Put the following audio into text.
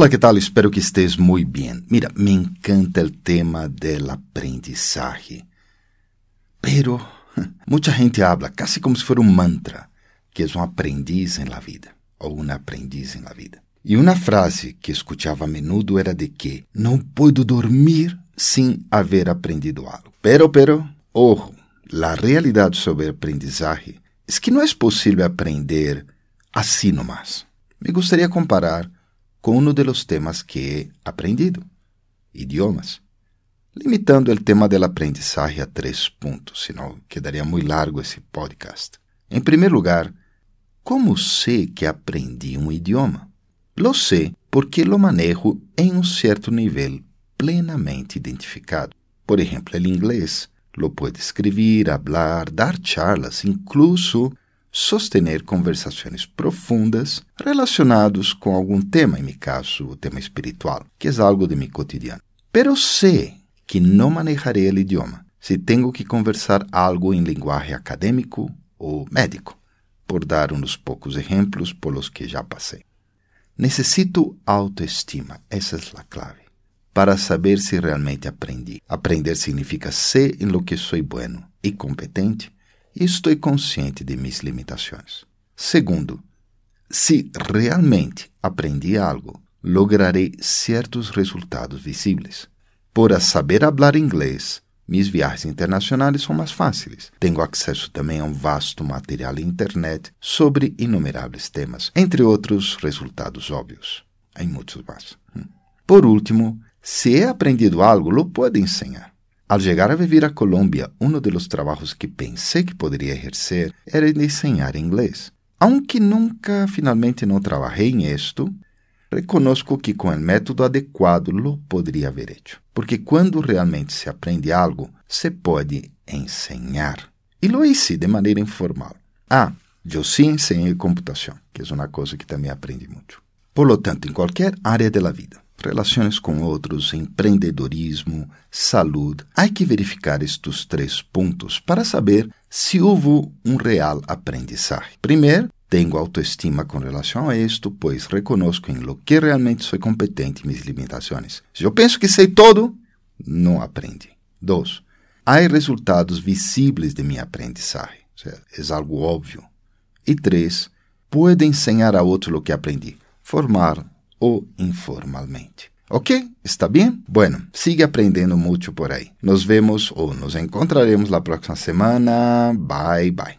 Hola, ¿qué tal? Espero que estés muy bien. Mira, me encanta el tema del aprendizaje. Pero mucha gente habla casi como si fuera un mantra, que es un aprendiz en la vida, o una aprendiz en la vida. Y una frase que escuchaba a menudo era de que no puedo dormir sin haber aprendido algo. Pero, pero, ojo, la sobre el aprendizaje es que no es posible aprender así nomás. Me gustaría comparar com um dos temas que he aprendido, idiomas, limitando o tema do aprendizagem a três pontos, senão quedaria muito largo esse podcast. Em primeiro lugar, como sei que aprendi um idioma? Lo sei porque lo manejo em um certo nível plenamente identificado. Por exemplo, o inglês lo puedo escrever, hablar, dar charlas, incluso sostener conversações profundas relacionadas com algum tema, em meu caso, o tema espiritual, que é algo de meu cotidiano. Pero sei que não manejarei o idioma se tenho que conversar algo em linguagem acadêmico ou médico, por dar uns poucos exemplos por los que já passei. Necessito autoestima, essa é a clave, para saber se realmente aprendi. Aprender significa ser em lo que sou bueno e competente estou consciente de minhas limitações. Segundo, se realmente aprendi algo, lograrei certos resultados visíveis. Por saber falar inglês, minhas viagens internacionais são mais fáceis. Tenho acesso também a um vasto material na internet sobre inumeráveis temas, entre outros resultados óbvios. Há muitos mais. Por último, se he aprendido algo, lo puedo ensinar. Al llegar a vivir a Colombia, uno de los trabajos que pensé que podría ejercer era enseñar inglés. Aunque nunca finalmente no trabajé en esto, reconozco que con el método adecuado lo podría haber hecho. Porque cuando realmente se aprende algo, se puede enseñar. Y lo hice de manera informal. Ah, yo sí enseñé computación, que es una cosa que también aprendí mucho. Por lo tanto, en cualquier área de la vida, relações com outros, empreendedorismo, saúde. Há que verificar estes três pontos para saber se houve um real aprendizagem. Primeiro, tenho autoestima com relação a isto, pois reconozco em lo que realmente sou competente e minhas limitações. Se eu penso que sei todo, não aprendi. Dois, há resultados visíveis de minha aprendizagem. É algo óbvio. E três, puedo ensinar a outro o que aprendi. Formar o informalmente. ¿Ok? ¿Está bien? Bueno, sigue aprendiendo mucho por ahí. Nos vemos o nos encontraremos la próxima semana. Bye bye.